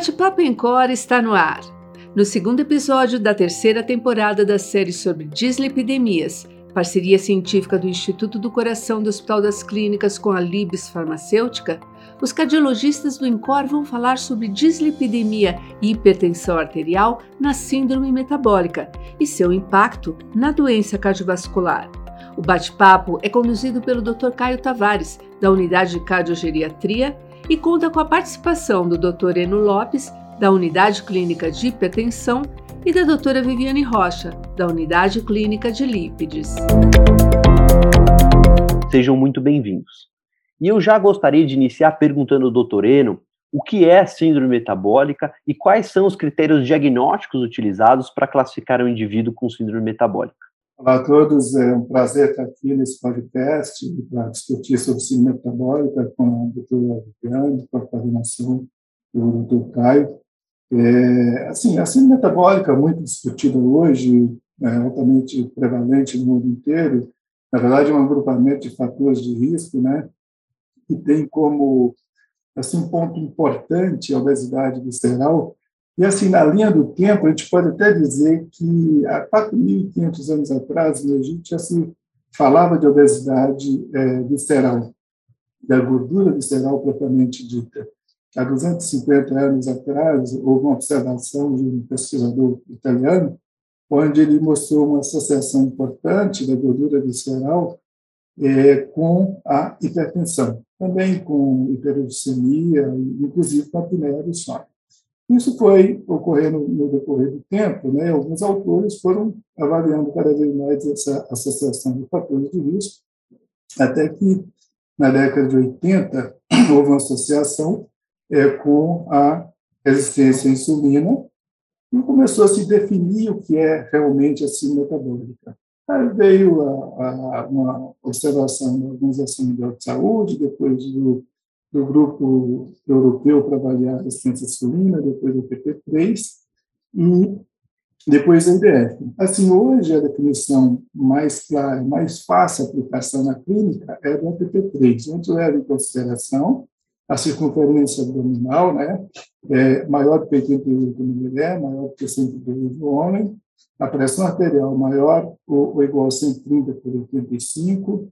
Bate-Papo em Cor está no ar. No segundo episódio da terceira temporada da série sobre dislipidemias, parceria científica do Instituto do Coração do Hospital das Clínicas com a Libes Farmacêutica, os cardiologistas do INCOR vão falar sobre dislipidemia e hipertensão arterial na síndrome metabólica e seu impacto na doença cardiovascular. O bate-papo é conduzido pelo Dr. Caio Tavares, da Unidade de Cardiogeriatria, e conta com a participação do Dr. Eno Lopes, da Unidade Clínica de Hipertensão, e da doutora Viviane Rocha, da Unidade Clínica de Lípides. Sejam muito bem-vindos. E eu já gostaria de iniciar perguntando ao doutor Eno o que é síndrome metabólica e quais são os critérios diagnósticos utilizados para classificar um indivíduo com síndrome metabólica. Olá a todos, é um prazer estar aqui nesse podcast para discutir sobre síndrome metabólica com a doutora Viviane, com a coordenação do doutor Caio. É, assim, a síndrome metabólica, muito discutida hoje, é altamente prevalente no mundo inteiro, na verdade é um agrupamento de fatores de risco, né, que tem como assim ponto importante a obesidade visceral. E assim, na linha do tempo, a gente pode até dizer que há 4.500 anos atrás, no Egito, já se falava de obesidade é, visceral, da gordura visceral propriamente dita. Há 250 anos atrás, houve uma observação de um pesquisador italiano, onde ele mostrou uma associação importante da gordura visceral é, com a hipertensão, também com hiperuricemia, inclusive com a apneia do sono. Isso foi ocorrendo no decorrer do tempo, né? Alguns autores foram avaliando cada vez mais essa associação de fatores de risco, até que na década de 80 houve uma associação é, com a resistência à insulina e começou a se definir o que é realmente a síndrome metabólica. Aí veio a, a, uma observação da Organização Mundial de Saúde, depois do, do Grupo Europeu para avaliar a resistência à insulina, depois do PP3 e depois a IDF. Assim, hoje a definição mais clara, mais fácil de aplicação na clínica é do PP3, onde leva em consideração a circunferência abdominal, né, é maior que 88 na mulher, maior que 102 no homem, a pressão arterial maior ou, ou igual a 130 por 85,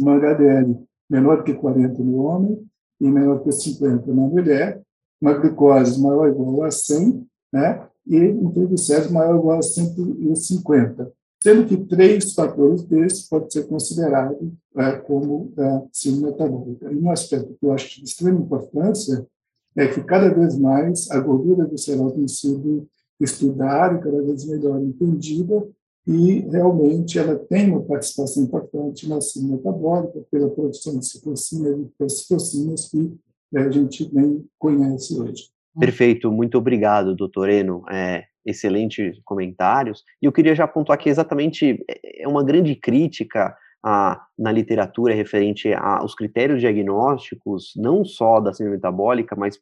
uma HDL menor que 40 no homem e menor que 50 na mulher, uma glicose maior ou igual a 100, né, e um triglicérides maior ou igual a 150 sendo que três fatores desses podem ser considerados é, como é, síndrome metabólica. E um aspecto que eu acho de extrema importância é que cada vez mais a gordura visceral tem sido estudada e cada vez melhor entendida e realmente ela tem uma participação importante na síndrome metabólica pela produção de citocinas e citocinas que é, a gente nem conhece hoje. Perfeito, muito obrigado, doutor Eno. É, excelentes comentários. E eu queria já pontuar que exatamente é, é uma grande crítica a, na literatura referente aos critérios diagnósticos, não só da síndrome metabólica, mas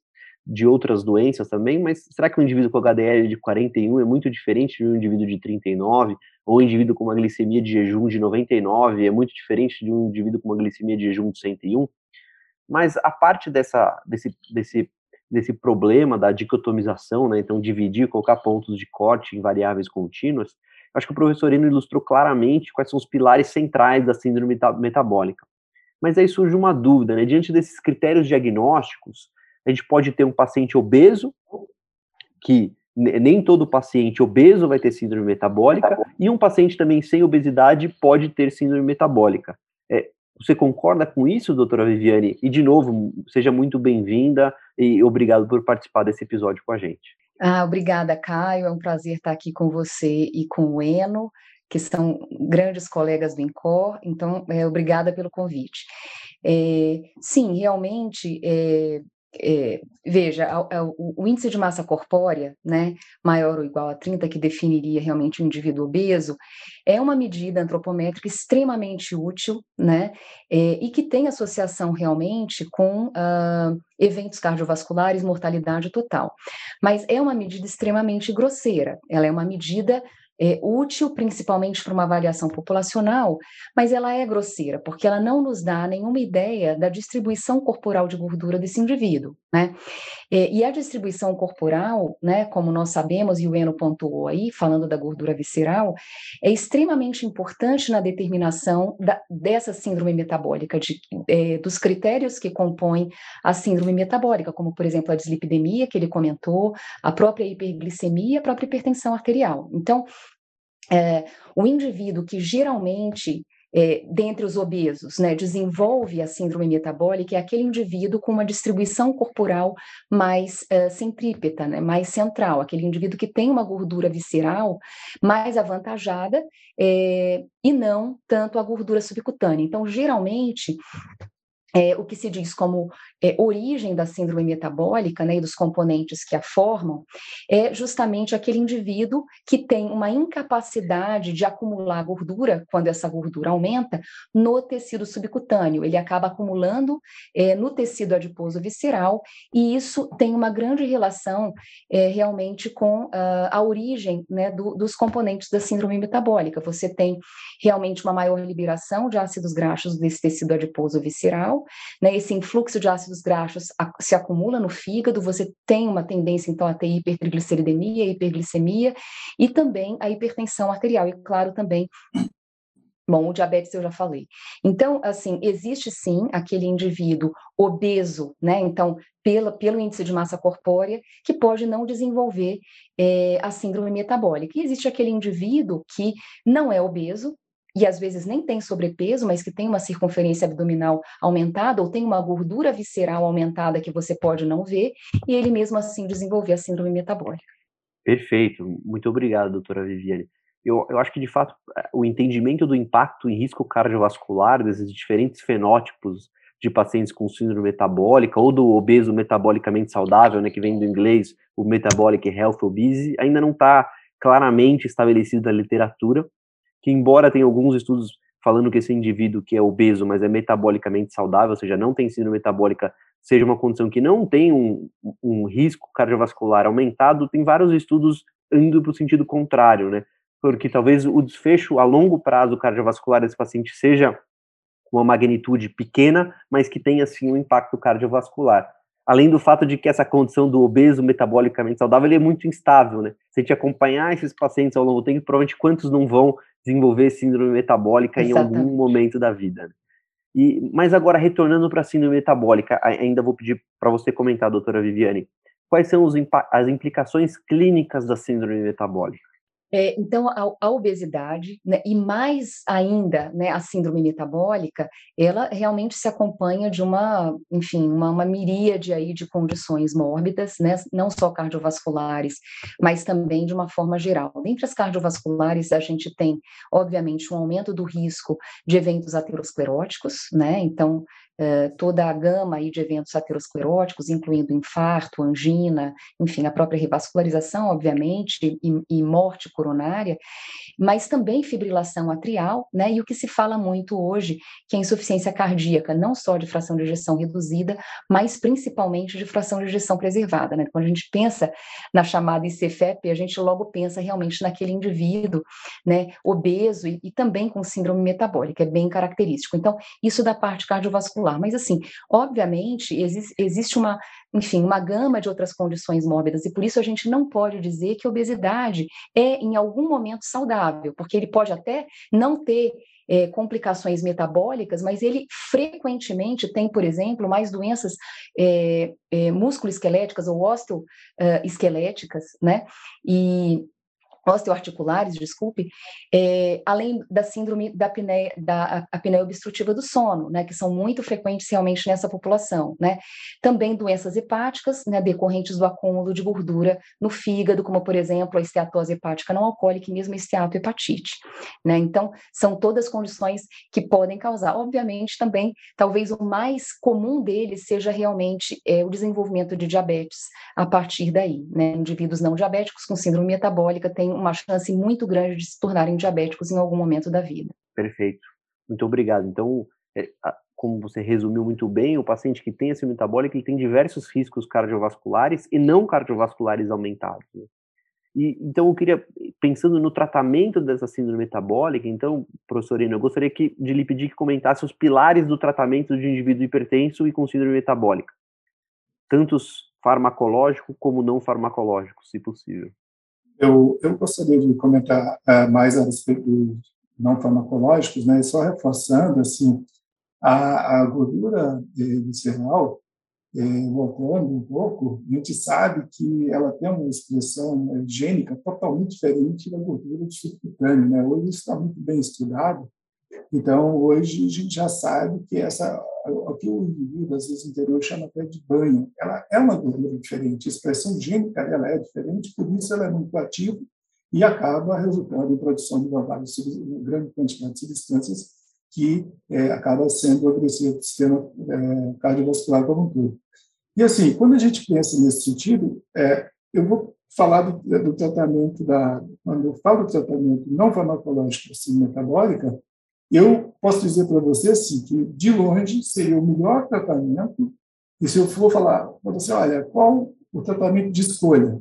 de outras doenças também, mas será que um indivíduo com HDL de 41 é muito diferente de um indivíduo de 39, ou um indivíduo com uma glicemia de jejum de 99 é muito diferente de um indivíduo com uma glicemia de jejum de 101? Mas a parte dessa, desse, desse desse problema da dicotomização, né, então dividir, colocar pontos de corte em variáveis contínuas, acho que o professor Eno ilustrou claramente quais são os pilares centrais da síndrome metabólica. Mas aí surge uma dúvida, né, diante desses critérios diagnósticos, a gente pode ter um paciente obeso, que nem todo paciente obeso vai ter síndrome metabólica, e um paciente também sem obesidade pode ter síndrome metabólica. É, você concorda com isso, doutora Viviane? E, de novo, seja muito bem-vinda e obrigado por participar desse episódio com a gente. Ah, obrigada, Caio. É um prazer estar aqui com você e com o Eno, que são grandes colegas do INCOR. Então, é, obrigada pelo convite. É, sim, realmente, é, é, veja, o, o, índice de massa corpórea, né, maior ou igual a 30, que definiria realmente um indivíduo obeso, é uma medida antropométrica extremamente útil, né, é, e que tem associação realmente com uh, eventos cardiovasculares, mortalidade total. Mas é uma medida extremamente grosseira, ela é uma medida é, útil, principalmente para uma avaliação populacional, mas ela é grosseira, porque ela não nos dá nenhuma ideia da distribuição corporal de gordura desse indivíduo, né? É, e a distribuição corporal, né, como nós sabemos, e o Eno pontuou aí, falando da gordura visceral, é extremamente importante na determinação da, dessa síndrome metabólica, de, é, dos critérios que compõem a síndrome metabólica, como, por exemplo, a dislipidemia, que ele comentou, a própria hiperglicemia, a própria hipertensão arterial. Então, é, o indivíduo que geralmente é, dentre os obesos, né, desenvolve a síndrome metabólica é aquele indivíduo com uma distribuição corporal mais uh, centrípeta, né, mais central, aquele indivíduo que tem uma gordura visceral mais avantajada é, e não tanto a gordura subcutânea. Então, geralmente, é, o que se diz como é, origem da síndrome metabólica né, e dos componentes que a formam é justamente aquele indivíduo que tem uma incapacidade de acumular gordura, quando essa gordura aumenta, no tecido subcutâneo. Ele acaba acumulando é, no tecido adiposo visceral, e isso tem uma grande relação é, realmente com uh, a origem né, do, dos componentes da síndrome metabólica. Você tem realmente uma maior liberação de ácidos graxos desse tecido adiposo visceral, né, esse influxo de ácidos graxos se acumula no fígado, você tem uma tendência, então, a ter hipertrigliceridemia, hiperglicemia e também a hipertensão arterial, e, claro, também Bom, o diabetes eu já falei. Então, assim, existe sim aquele indivíduo obeso, né? Então, pela, pelo índice de massa corpórea, que pode não desenvolver é, a síndrome metabólica. E existe aquele indivíduo que não é obeso, e às vezes nem tem sobrepeso, mas que tem uma circunferência abdominal aumentada ou tem uma gordura visceral aumentada que você pode não ver, e ele mesmo assim desenvolver a síndrome metabólica. Perfeito, muito obrigado, doutora Viviane. Eu, eu acho que, de fato, o entendimento do impacto em risco cardiovascular desses diferentes fenótipos de pacientes com síndrome metabólica ou do obeso metabolicamente saudável, né, que vem do inglês, o metabolic health obese, ainda não está claramente estabelecido na literatura, que embora tenha alguns estudos falando que esse indivíduo que é obeso, mas é metabolicamente saudável, ou seja, não tem síndrome metabólica, seja uma condição que não tem um, um risco cardiovascular aumentado, tem vários estudos indo para o sentido contrário, né? Porque talvez o desfecho a longo prazo cardiovascular desse paciente seja uma magnitude pequena, mas que tenha, sim, um impacto cardiovascular além do fato de que essa condição do obeso metabolicamente saudável é muito instável, né? Se a gente acompanhar esses pacientes ao longo do tempo, provavelmente quantos não vão desenvolver síndrome metabólica Exatamente. em algum momento da vida. Né? E, mas agora, retornando para a síndrome metabólica, ainda vou pedir para você comentar, doutora Viviane, quais são as implicações clínicas da síndrome metabólica? É, então, a, a obesidade, né, e mais ainda, né, a síndrome metabólica, ela realmente se acompanha de uma, enfim, uma, uma miríade aí de condições mórbidas, né, não só cardiovasculares, mas também de uma forma geral. Dentre as cardiovasculares, a gente tem, obviamente, um aumento do risco de eventos ateroscleróticos, né, então, eh, toda a gama aí de eventos ateroscleróticos, incluindo infarto, angina, enfim, a própria revascularização, obviamente, e, e, morte coronária, mas também fibrilação atrial, né? E o que se fala muito hoje, que é a insuficiência cardíaca, não só de fração de ejeção reduzida, mas principalmente de fração de ejeção preservada, né? Quando a gente pensa na chamada ICFEP, a gente logo pensa realmente naquele indivíduo, né, obeso e, e também com síndrome metabólica, é bem característico. Então, isso da parte cardiovascular particular. Mas, assim, obviamente, existe, uma, enfim, uma gama de outras condições mórbidas, e por isso a gente não pode dizer que obesidade é, em algum momento, saudável, porque ele pode até não ter é, complicações metabólicas, mas ele frequentemente tem, por exemplo, mais doenças é, é, musculoesqueléticas ou osteoesqueléticas, né? E osteoarticulares, desculpe, é, além da síndrome da apneia, da apneia obstrutiva do sono, né, que são muito frequentes realmente nessa população, né. Também doenças hepáticas, né, decorrentes do acúmulo de gordura no fígado, como, por exemplo, a esteatose hepática não alcoólica e mesmo a esteatohepatite, né. Então, são todas condições que podem causar. Obviamente, também, talvez o mais comum deles seja realmente é, o desenvolvimento de diabetes a partir daí, né. Indivíduos não diabéticos com síndrome metabólica têm uma chance muito grande de se tornarem diabéticos em algum momento da vida. Perfeito. Muito obrigado. Então, é, como você resumiu muito bem, o paciente que tem esse metabólico, ele tem diversos riscos cardiovasculares e não cardiovasculares aumentados. Né? E, então, eu queria, pensando no tratamento dessa síndrome metabólica, então, professor Eno, eu gostaria que, de lhe pedir que comentasse os pilares do tratamento de indivíduo hipertenso e com síndrome metabólica, tanto farmacológico como não farmacológico, se possível. Eu, eu gostaria de comentar uh, mais a respeito dos não farmacológicos, né, só reforçando, assim, a, a gordura visceral, é, voltando um pouco, a gente sabe que ela tem uma expressão higiênica totalmente diferente da gordura do subcutâneo. Né? Hoje isso está muito bem estudado, então hoje a gente já sabe que essa, o que o indivíduo, às vezes, interior chama até de banho, ela é uma gordura diferente, a expressão higiênica dela é diferente, por isso ela é muito ativa e acaba resultando em produção de uma, uma grande quantidade de substâncias que é, acaba sendo agressivo para o sistema é, cardiovascular como um todo. E assim, quando a gente pensa nesse sentido, é, eu vou falar do, do, tratamento da, quando eu falo do tratamento não farmacológico síndrome metabólica, eu posso dizer para você assim que de longe seria o melhor tratamento. E se eu for falar para você, olha, qual o tratamento de escolha?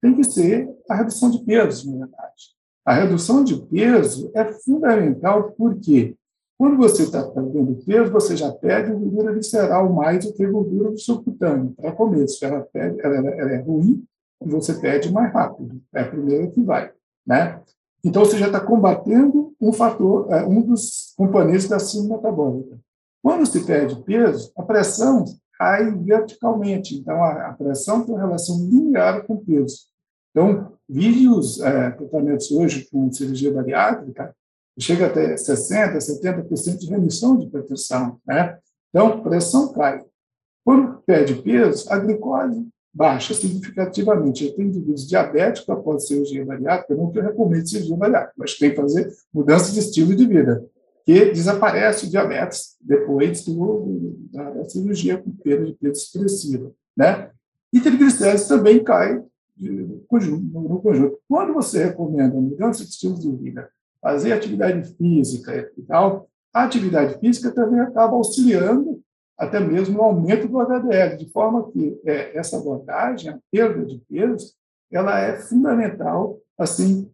Tem que ser a redução de peso, na verdade. A redução de peso é fundamental porque quando você está perdendo peso, você já perde gordura visceral mais do que gordura do subcutâneo, para começo. Ela, perde, ela, ela, é ruim você perde mais rápido. É a primeira que vai. Né? Então, você já está combatendo um fator, é, um dos componentes da síndrome metabólica. Quando se perde peso, a pressão cai verticalmente. Então, a, pressão tem relação linear com o peso. Então, vídeos, é, tratamentos hoje com cirurgia bariátrica, chega até 60%, 70% de remissão de hipertensão. Né? Então, pressão cai. Quando perde peso, a glicose baixa significativamente. Eu tenho indivíduos diabéticos após cirurgia bariátrica, não que eu recomendo cirurgia bariátrica, mas tem que fazer mudança de estilo de vida, que desaparece o diabetes depois do, da, cirurgia com perda de peso expressiva. Né? E triglicéridos também cai no conjunto. Quando você recomenda mudança de estilo de vida, fazer atividade física e tal, a atividade física também acaba auxiliando até mesmo no aumento do HDL, de forma que é, essa abordagem, a perda de peso, ela é fundamental, assim,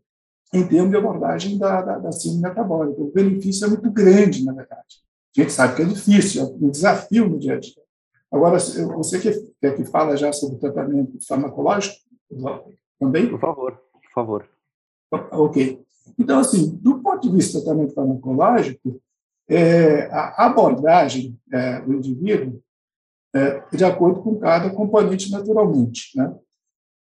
em termos de abordagem da, da, da síndrome metabólica. O benefício é muito grande, na verdade. A gente sabe que é difícil, é um desafio no dia a dia. Agora, você que, que, que fala já sobre o tratamento farmacológico, também? Por favor, por favor. Ok. Então, assim, do ponto de vista do tratamento farmacológico, é, a abordagem é, do indivíduo é de acordo com cada componente naturalmente. Né?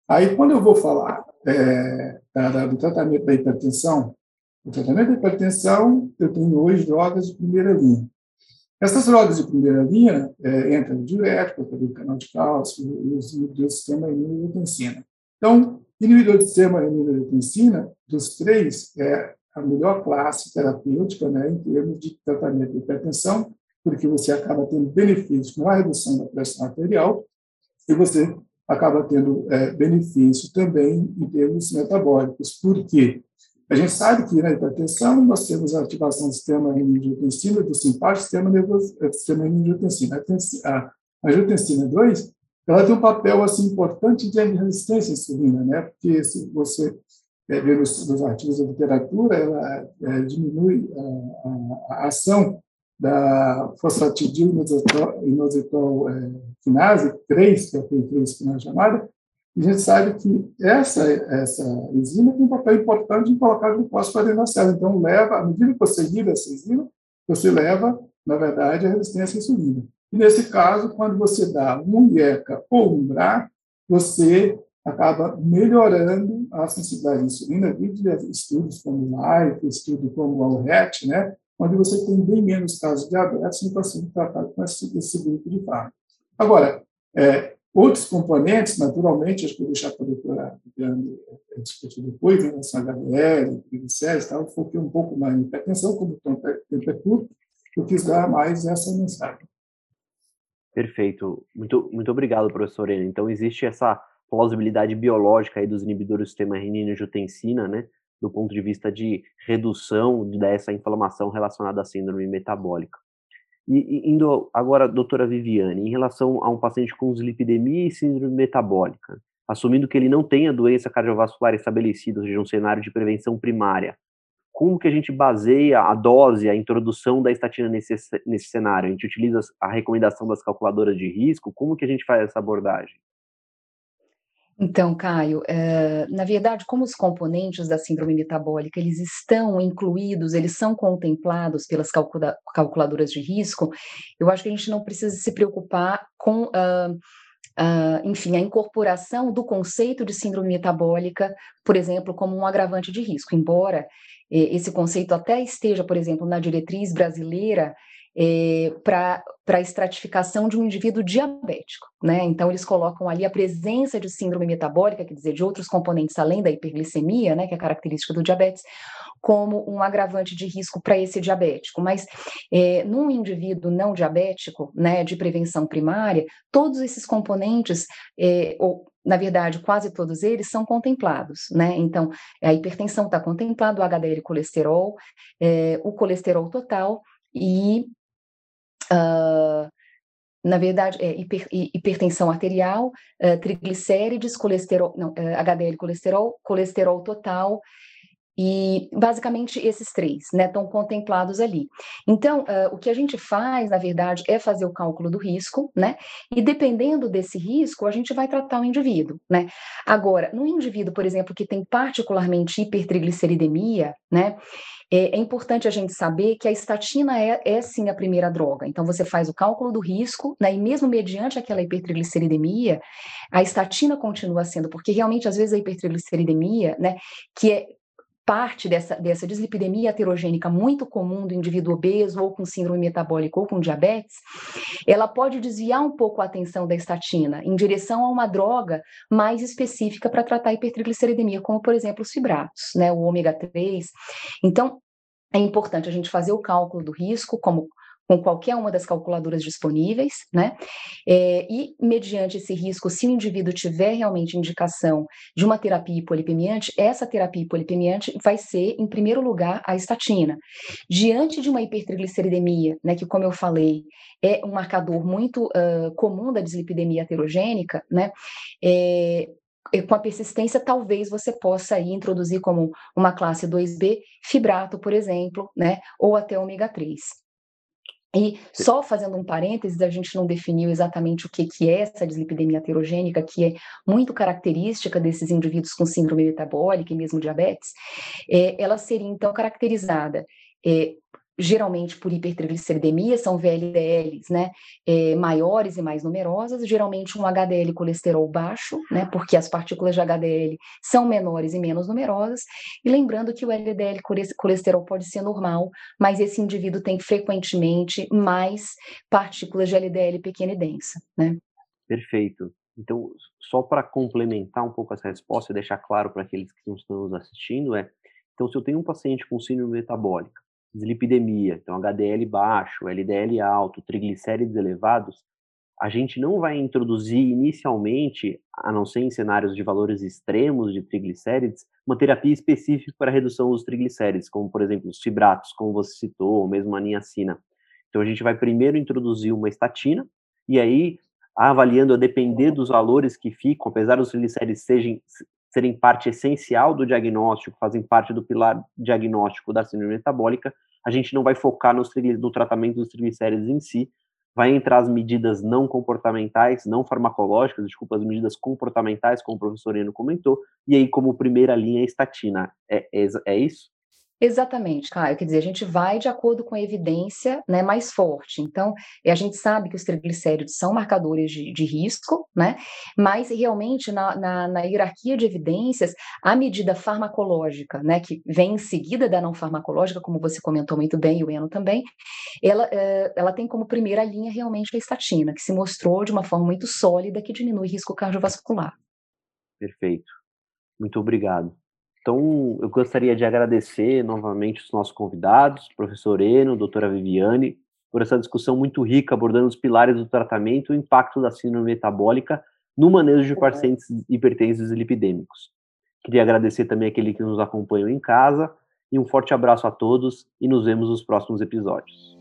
Aí, quando eu vou falar é, da, do tratamento da hipertensão, o tratamento da hipertensão, eu tenho hoje drogas de primeira linha. Essas drogas de primeira linha é, entram no diurético, o canal de cálcio e os inibidores do sistema imunoglutensina. Então, Inibidor de sistema renina dos três, é a melhor classe terapêutica né, em termos de tratamento de hipertensão, porque você acaba tendo benefícios na redução da pressão arterial e você acaba tendo é, benefício também em termos metabólicos. Por quê? A gente sabe que na hipertensão nós temos a ativação do sistema renina-angiotensina, do simpático sistema nervoso, é, sistema renina-angiotensina. A angiotensina 2 ela tem um papel assim importante de resistência à insulina, né? Porque se você é, nos, nos, artigos da literatura, ela é, diminui a, a, a, ação da fosfatidil inositol é, quinase 3, que é a P3 que é chamada, e a gente sabe que essa, essa enzima tem um papel importante em colocar glucose da célula. Então, leva, à medida que você liga essa enzima, você leva, na verdade, a resistência à insulina. E nesse caso, quando você dá um IECA ou um BRA, você acaba melhorando a sensibilidade insulina, vídeo estudos como LIFE, estudo como o ALRET, né, onde você tem bem menos casos de diabetes no paciente tratado com esse, grupo de fármacos. Agora, é, outros componentes, naturalmente, acho que vou deixar para a doutora é, discutir depois, em relação a HDL, triglicéridos, tal, foquei um pouco mais em hipertensão, como o tempo é curto, eu quis dar mais essa mensagem. Perfeito. Muito, muito obrigado, professor Ena. Então, existe essa plausibilidade biológica aí dos inibidores do sistema renina-angiotensina, né, do ponto de vista de redução dessa inflamação relacionada à síndrome metabólica. E, indo agora, doutora Viviane, em relação a um paciente com dislipidemia e síndrome metabólica, assumindo que ele não tenha doença cardiovascular estabelecida, ou seja, um cenário de prevenção primária, como que a gente baseia a dose, a introdução da estatina nesse, nesse cenário? A gente utiliza a recomendação das calculadoras de risco? Como que a gente faz essa abordagem? Então, Caio, é, na verdade, como os componentes da síndrome metabólica, eles estão incluídos, eles são contemplados pelas calcula calculadoras de risco, eu acho que a gente não precisa se preocupar com, uh, uh, enfim, a incorporação do conceito de síndrome metabólica, por exemplo, como um agravante de risco, embora eh, esse conceito até esteja, por exemplo, na diretriz brasileira é, para a estratificação de um indivíduo diabético, né? Então eles colocam ali a presença de síndrome metabólica, quer dizer, de outros componentes além da hiperglicemia, né, que é característica do diabetes, como um agravante de risco para esse diabético. Mas é, num indivíduo não diabético, né, de prevenção primária, todos esses componentes, é, ou na verdade, quase todos eles são contemplados, né? Então, a hipertensão está contemplado, o HDL colesterol, é, o colesterol total e Uh, na verdade, é hiper, hipertensão arterial, uh, triglicérides, colesterol, não, uh, ah, HDL colesterol, colesterol total, e basicamente esses três, né, estão contemplados ali. Então, uh, o que a gente faz, na verdade, é fazer o cálculo do risco, né? E dependendo desse risco, a gente vai tratar o indivíduo, né? Agora, no indivíduo, por exemplo, que tem particularmente hipertrigliceridemia, né? É, é, importante a gente saber que a estatina é, é, sim a primeira droga. Então, você faz o cálculo do risco, né, e mesmo mediante aquela hipertrigliceridemia, a estatina continua sendo, porque realmente, às vezes, a hipertrigliceridemia, né, que é parte dessa, dessa dislipidemia heterogênica muito comum do indivíduo obeso ou com síndrome metabólica ou com diabetes, ela pode desviar um pouco a atenção da estatina em direção a uma droga mais específica para tratar a hipertrigliceridemia, como, por exemplo, os fibratos, né, o ômega 3. Então, é importante a gente fazer o cálculo do risco, como com qualquer uma das calculadoras disponíveis, né? É, e, mediante esse risco, se o indivíduo tiver realmente indicação de uma terapia hipolipemiante, essa terapia hipolipemiante vai ser, em primeiro lugar, a estatina. Diante de uma hipertrigliceridemia, né, que, como eu falei, é um marcador muito uh, comum da dislipidemia heterogênica, né? É, com a persistência, talvez você possa aí introduzir como uma classe 2B fibrato, por exemplo, né, ou até ômega 3. E só fazendo um parênteses, a gente não definiu exatamente o que, que é essa dislipidemia heterogênica, que é muito característica desses indivíduos com síndrome metabólica e mesmo diabetes. É, ela seria, então, caracterizada é, geralmente por hipertrigliceridemia, são VLDLs, né, é, maiores e mais numerosas, geralmente um HDL colesterol baixo, né, porque as partículas de HDL são menores e menos numerosas, e lembrando que o LDL colesterol pode ser normal, mas esse indivíduo tem frequentemente mais partículas de LDL pequena e densa, né. Perfeito. Então, só para complementar um pouco essa resposta e deixar claro para aqueles que não estão nos assistindo, é, então, se eu tenho um paciente com síndrome metabólica, dislipidemia, então HDL baixo, LDL alto, triglicéridos elevados, a gente não vai introduzir inicialmente, a não ser em cenários de valores extremos de triglicérides, uma terapia específica para redução dos triglicérides, como por exemplo os fibratos, como você citou, ou mesmo a niacina. Então a gente vai primeiro introduzir uma estatina, e aí, avaliando a depender dos valores que ficam, apesar dos triglicérides sejam, serem parte essencial do diagnóstico, fazem parte do pilar diagnóstico da síndrome metabólica, a gente não vai focar nos, no tratamento dos triglicéridos em si, vai entrar as medidas não comportamentais, não farmacológicas, desculpa, as medidas comportamentais, como o professor Eno comentou, e aí como primeira linha a estatina. É, é, é isso? Exatamente, Caio. Quer dizer, a gente vai de acordo com a evidência né, mais forte. Então, a gente sabe que os triglicéridos são marcadores de, de risco, né? Mas realmente na, na, na, hierarquia de evidências, a medida farmacológica, né, que vem em seguida da não farmacológica, como você comentou muito bem, e o Eno também, ela, é, ela tem como primeira linha realmente a estatina, que se mostrou de uma forma muito sólida que diminui risco cardiovascular. Perfeito. Muito obrigado. Então, eu gostaria de agradecer novamente os nossos convidados, professor Eno, doutora Viviane, por essa discussão muito rica abordando os pilares do tratamento e o impacto da síndrome metabólica no manejo de pacientes hipertensos e lipidêmicos. Queria agradecer também aquele que nos acompanhou em casa e um forte abraço a todos e nos vemos nos próximos episódios.